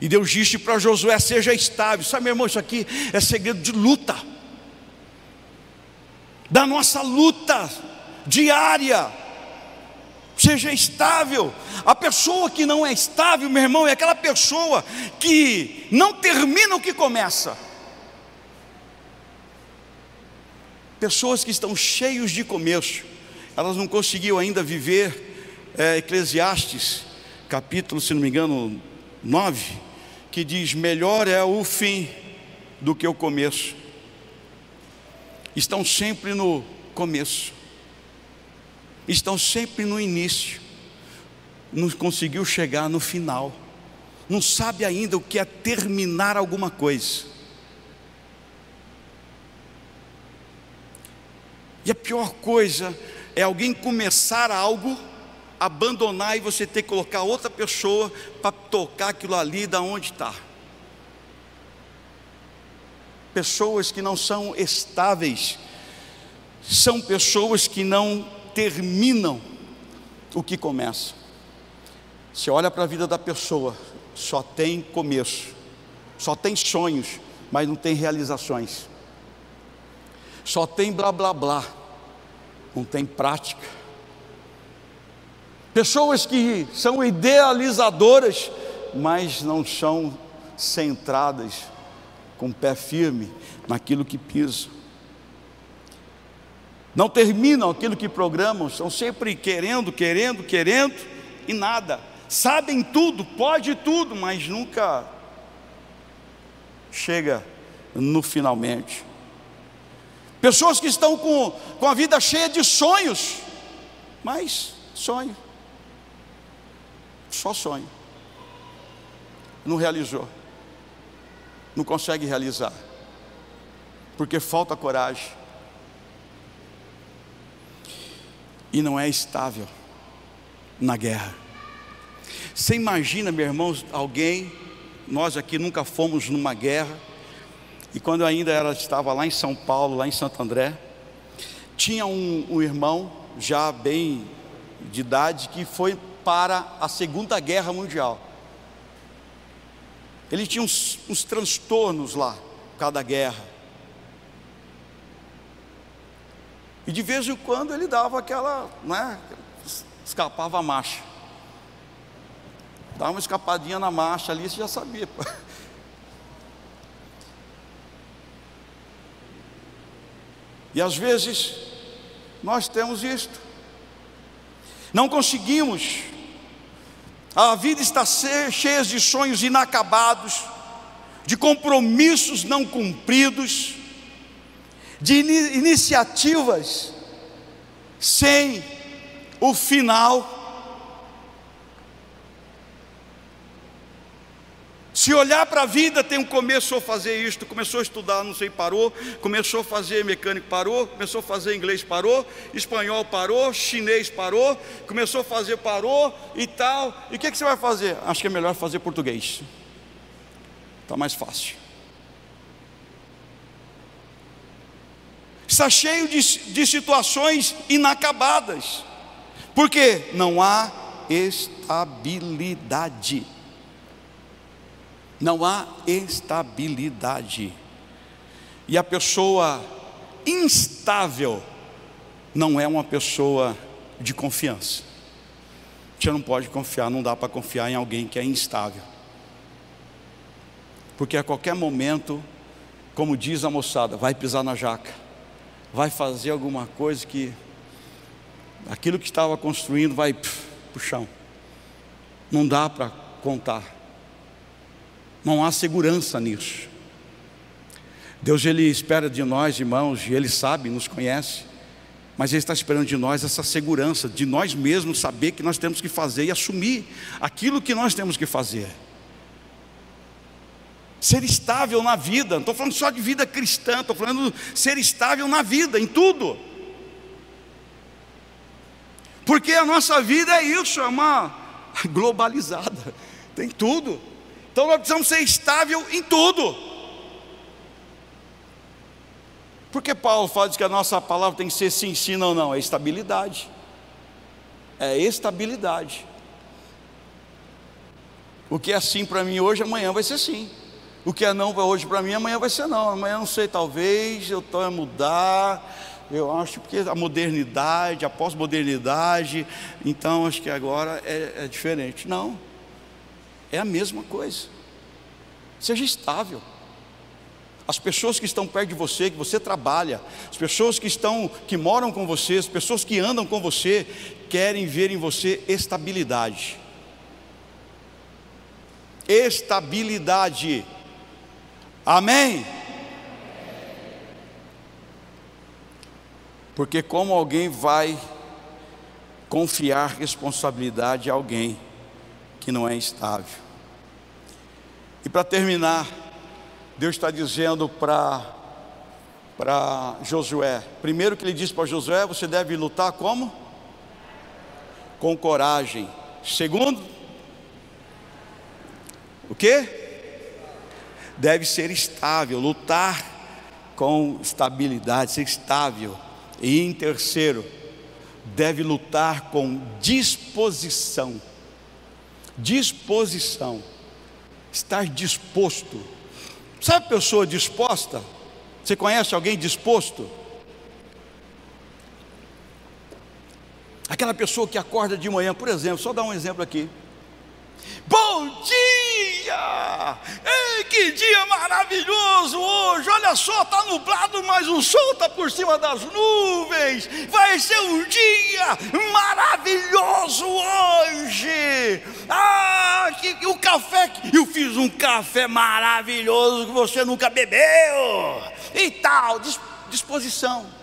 E Deus disse para Josué: seja estável. Sabe, meu irmão, isso aqui é segredo de luta, da nossa luta diária. Seja estável. A pessoa que não é estável, meu irmão, é aquela pessoa que não termina o que começa. Pessoas que estão cheios de começo, elas não conseguiram ainda viver é, Eclesiastes capítulo, se não me engano, 9, que diz: Melhor é o fim do que o começo. Estão sempre no começo, estão sempre no início, não conseguiu chegar no final, não sabe ainda o que é terminar alguma coisa. E a pior coisa é alguém começar algo, abandonar e você ter que colocar outra pessoa para tocar aquilo ali da onde está. Pessoas que não são estáveis, são pessoas que não terminam o que começam. Você olha para a vida da pessoa, só tem começo, só tem sonhos, mas não tem realizações, só tem blá blá blá, não tem prática. Pessoas que são idealizadoras, mas não são centradas, com pé firme naquilo que pisam. Não terminam aquilo que programam, estão sempre querendo, querendo, querendo e nada. Sabem tudo, pode tudo, mas nunca chega no finalmente. Pessoas que estão com, com a vida cheia de sonhos, mas sonho, só sonho, não realizou, não consegue realizar, porque falta coragem, e não é estável na guerra. Você imagina, meu irmão, alguém, nós aqui nunca fomos numa guerra, e quando ainda era, estava lá em São Paulo, lá em Santo André, tinha um, um irmão, já bem de idade, que foi para a Segunda Guerra Mundial. Ele tinha uns, uns transtornos lá, cada guerra. E de vez em quando ele dava aquela, né, escapava a marcha. Dava uma escapadinha na marcha ali, você já sabia. E às vezes nós temos isto. Não conseguimos. A vida está cheia de sonhos inacabados, de compromissos não cumpridos, de iniciativas sem o final Se olhar para a vida, tem um começou a fazer isto, começou a estudar, não sei, parou, começou a fazer mecânico, parou, começou a fazer inglês, parou, espanhol parou, chinês parou, começou a fazer, parou e tal. E o que, que você vai fazer? Acho que é melhor fazer português. Está mais fácil. Está cheio de, de situações inacabadas, porque não há estabilidade não há estabilidade. E a pessoa instável não é uma pessoa de confiança. Você não pode confiar, não dá para confiar em alguém que é instável. Porque a qualquer momento, como diz a moçada, vai pisar na jaca, vai fazer alguma coisa que aquilo que estava construindo vai para o chão. Não dá para contar. Não há segurança nisso. Deus ele espera de nós, irmãos, e ele sabe, nos conhece, mas ele está esperando de nós essa segurança, de nós mesmos saber que nós temos que fazer e assumir aquilo que nós temos que fazer. Ser estável na vida, não estou falando só de vida cristã, estou falando ser estável na vida, em tudo. Porque a nossa vida é isso, é uma globalizada, tem tudo. Então nós precisamos ser estável em tudo. Porque Paulo fala que a nossa palavra tem que ser sim, sim, não, não, é estabilidade. É estabilidade. O que é sim para mim hoje, amanhã vai ser sim. O que é não hoje para mim, amanhã vai ser não. Amanhã não sei, talvez eu estou a mudar. Eu acho porque a modernidade, a pós-modernidade, então acho que agora é, é diferente. Não. É a mesma coisa. Seja estável. As pessoas que estão perto de você, que você trabalha, as pessoas que estão, que moram com você, as pessoas que andam com você, querem ver em você estabilidade. estabilidade. Amém? Porque como alguém vai confiar responsabilidade a alguém que não é estável? E para terminar, Deus está dizendo para para Josué. Primeiro que ele disse para Josué, você deve lutar como? Com coragem. Segundo, o que? Deve ser estável, lutar com estabilidade, ser estável. E em terceiro, deve lutar com disposição. Disposição. Estar disposto. Sabe pessoa disposta? Você conhece alguém disposto? Aquela pessoa que acorda de manhã, por exemplo, só dar um exemplo aqui. Bom dia! Ei, que dia maravilhoso hoje! Olha só, está nublado, mas o sol está por cima das nuvens. Vai ser um dia maravilhoso hoje. Ah, que, que o café, eu fiz um café maravilhoso que você nunca bebeu. E tal, disposição.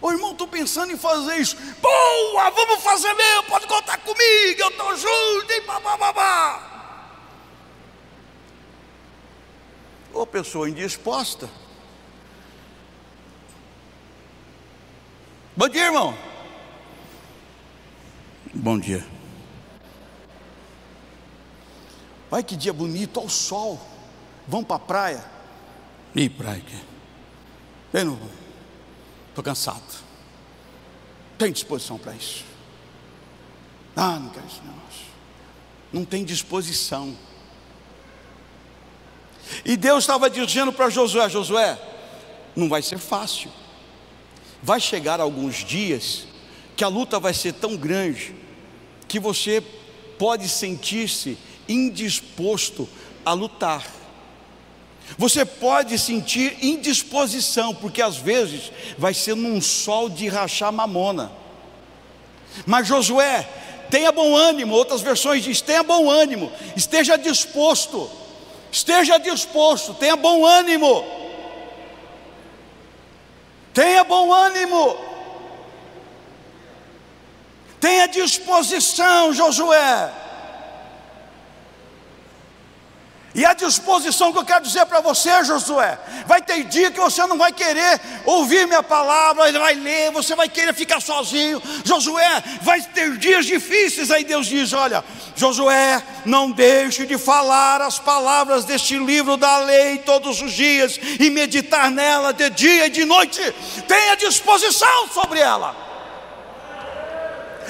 Ô irmão, estou pensando em fazer isso. Boa, vamos fazer mesmo, pode contar comigo, eu estou junto, e babá. Pessoa indisposta. Bom dia, irmão. Bom dia. Olha que dia bonito, ao sol. Vamos para a praia. E praia que? Eu não vou. Estou cansado. Tem disposição para isso? Ah, não quero isso não. Não tem disposição. E Deus estava dizendo para Josué: Josué, não vai ser fácil. Vai chegar alguns dias que a luta vai ser tão grande que você pode sentir-se indisposto a lutar. Você pode sentir indisposição, porque às vezes vai ser num sol de rachar mamona. Mas Josué, tenha bom ânimo, outras versões dizem, tenha bom ânimo, esteja disposto, esteja disposto, tenha bom ânimo, tenha bom ânimo, tenha disposição, Josué. E a disposição que eu quero dizer para você, Josué, vai ter dia que você não vai querer ouvir minha palavra, vai ler, você vai querer ficar sozinho. Josué, vai ter dias difíceis. Aí Deus diz: Olha, Josué, não deixe de falar as palavras deste livro da lei todos os dias e meditar nela de dia e de noite. Tenha disposição sobre ela.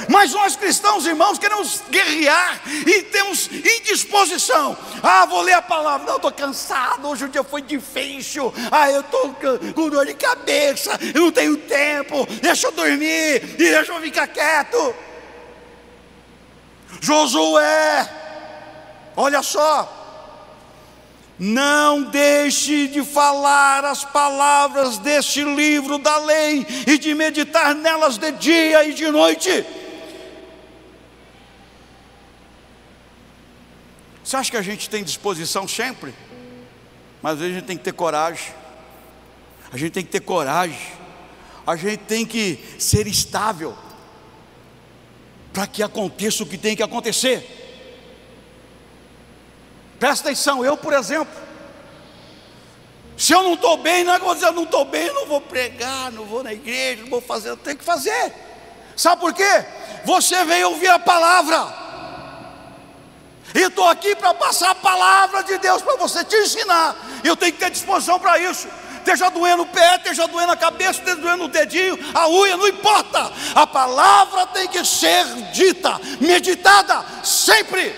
Mas nós cristãos, irmãos, queremos guerrear e temos indisposição. Ah, vou ler a palavra. Não, estou cansado. Hoje o dia foi difícil. Ah, eu estou com dor de cabeça. Eu não tenho tempo. Deixa eu dormir e deixa eu ficar quieto. Josué, olha só. Não deixe de falar as palavras deste livro da lei e de meditar nelas de dia e de noite Você acha que a gente tem disposição sempre? Mas às vezes a gente tem que ter coragem. A gente tem que ter coragem. A gente tem que ser estável. Para que aconteça o que tem que acontecer. Presta atenção, eu, por exemplo, se eu não estou bem, não é que eu vou dizer, não estou bem, eu não vou pregar, não vou na igreja, não vou fazer, eu tenho que fazer. Sabe por quê? Você veio ouvir a palavra. E estou aqui para passar a palavra de Deus para você te ensinar. Eu tenho que ter disposição para isso. Esteja doendo o pé, esteja doendo a cabeça, esteja doendo o dedinho, a unha, não importa. A palavra tem que ser dita, meditada sempre.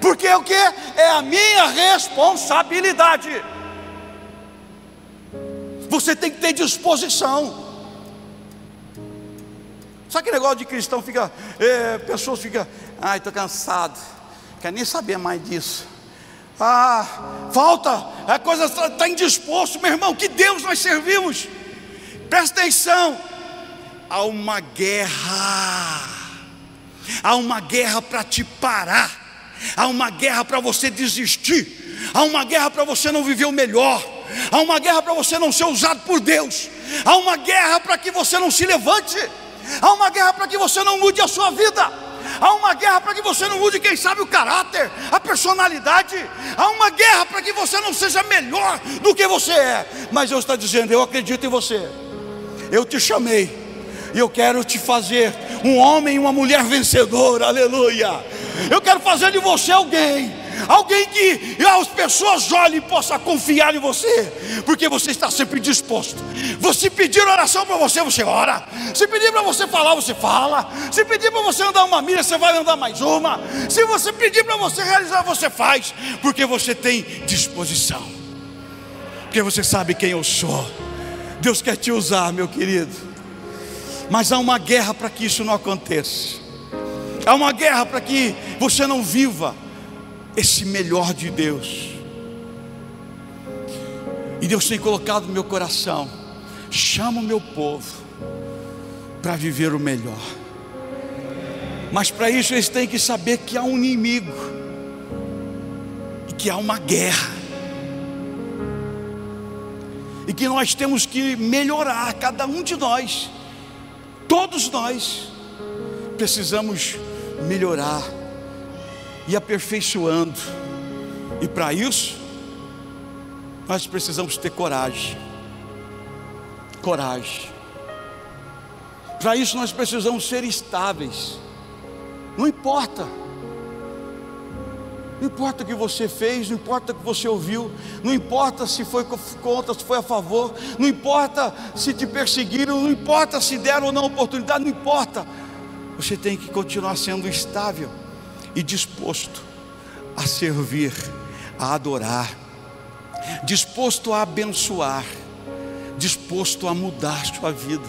Porque o que? É a minha responsabilidade. Você tem que ter disposição. Sabe que negócio de cristão fica, é, pessoas ficam, ai, estou cansado, quer nem saber mais disso. Ah, falta, a coisa está tá indisposto, meu irmão, que Deus nós servimos. Presta atenção, há uma guerra, há uma guerra para te parar, há uma guerra para você desistir, há uma guerra para você não viver o melhor, há uma guerra para você não ser usado por Deus, há uma guerra para que você não se levante, há uma guerra para que você não mude a sua vida. Há uma guerra para que você não mude, quem sabe, o caráter, a personalidade. Há uma guerra para que você não seja melhor do que você é. Mas Deus está dizendo: Eu acredito em você. Eu te chamei. E eu quero te fazer um homem e uma mulher vencedora. Aleluia. Eu quero fazer de você alguém alguém que as pessoas olhem e possam confiar em você, porque você está sempre disposto. Se pedir oração para você, você ora. Se pedir para você falar, você fala. Se pedir para você andar uma milha, você vai andar mais uma. Se você pedir para você realizar, você faz, porque você tem disposição. Porque você sabe quem eu sou. Deus quer te usar, meu querido. Mas há uma guerra para que isso não aconteça. Há uma guerra para que você não viva esse melhor de Deus. E Deus tem colocado no meu coração: chama o meu povo para viver o melhor. Mas para isso eles têm que saber que há um inimigo e que há uma guerra. E que nós temos que melhorar, cada um de nós, todos nós, precisamos melhorar e aperfeiçoando. E para isso, nós precisamos ter coragem. Coragem. Para isso, nós precisamos ser estáveis. Não importa. Não importa o que você fez, não importa o que você ouviu, não importa se foi contra, se foi a favor, não importa se te perseguiram, não importa se deram ou não oportunidade, não importa. Você tem que continuar sendo estável e disposto a servir, a adorar, disposto a abençoar, disposto a mudar sua vida,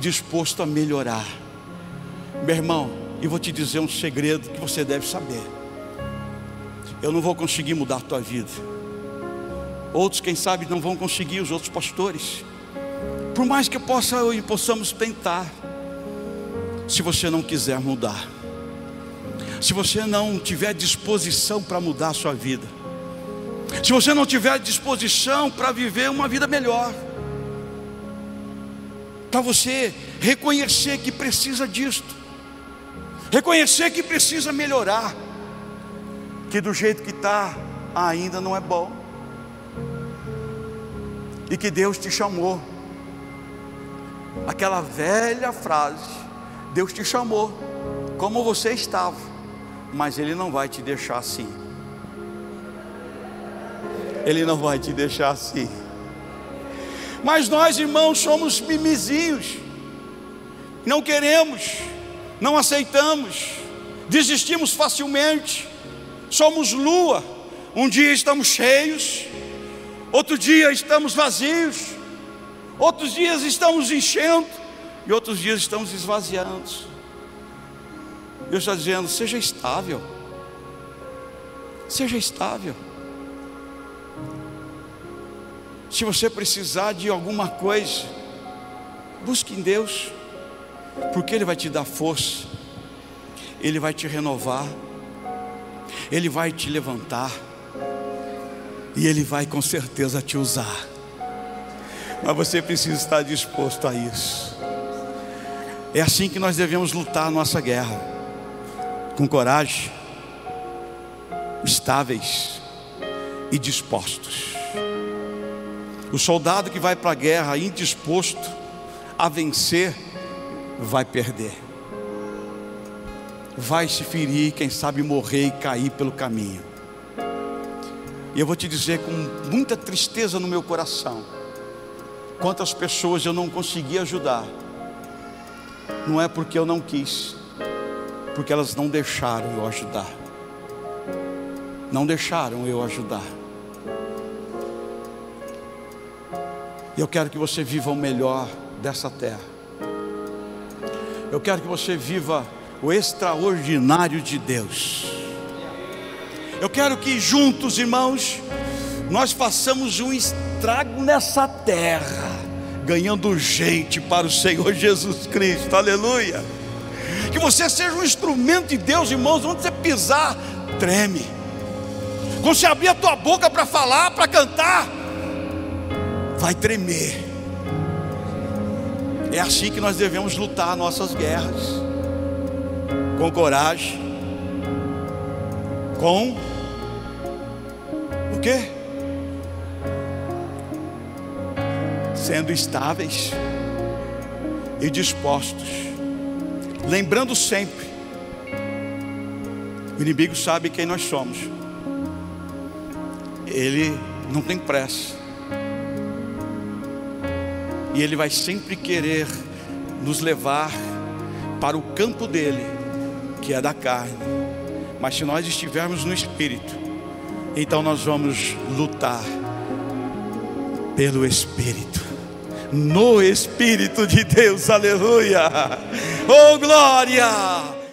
disposto a melhorar. Meu irmão, eu vou te dizer um segredo que você deve saber. Eu não vou conseguir mudar a tua vida. Outros, quem sabe, não vão conseguir, os outros pastores. Por mais que possa possamos tentar, se você não quiser mudar se você não tiver disposição para mudar a sua vida, se você não tiver disposição para viver uma vida melhor, para você reconhecer que precisa disto, reconhecer que precisa melhorar, que do jeito que está ainda não é bom, e que Deus te chamou, aquela velha frase: Deus te chamou como você estava mas Ele não vai te deixar assim. Ele não vai te deixar assim. Mas nós, irmãos, somos mimizinhos, não queremos, não aceitamos, desistimos facilmente, somos lua. Um dia estamos cheios, outro dia estamos vazios, outros dias estamos enchendo e outros dias estamos esvaziando. Deus está dizendo: seja estável. Seja estável. Se você precisar de alguma coisa, busque em Deus, porque Ele vai te dar força, Ele vai te renovar, Ele vai te levantar, e Ele vai com certeza te usar. Mas você precisa estar disposto a isso. É assim que nós devemos lutar a nossa guerra com coragem, estáveis e dispostos. O soldado que vai para a guerra indisposto a vencer, vai perder, vai se ferir, quem sabe morrer e cair pelo caminho. E eu vou te dizer com muita tristeza no meu coração, quantas pessoas eu não consegui ajudar, não é porque eu não quis, porque elas não deixaram eu ajudar. Não deixaram eu ajudar. E eu quero que você viva o melhor dessa terra. Eu quero que você viva o extraordinário de Deus. Eu quero que juntos, irmãos, nós façamos um estrago nessa terra, ganhando gente para o Senhor Jesus Cristo. Aleluia que você seja um instrumento de Deus, irmãos, onde você pisar, treme. Quando você abrir a tua boca para falar, para cantar, vai tremer. É assim que nós devemos lutar nossas guerras. Com coragem. Com o quê? Sendo estáveis e dispostos. Lembrando sempre, o inimigo sabe quem nós somos. Ele não tem pressa. E ele vai sempre querer nos levar para o campo dele, que é da carne. Mas se nós estivermos no espírito, então nós vamos lutar pelo espírito no Espírito de Deus, aleluia, oh glória!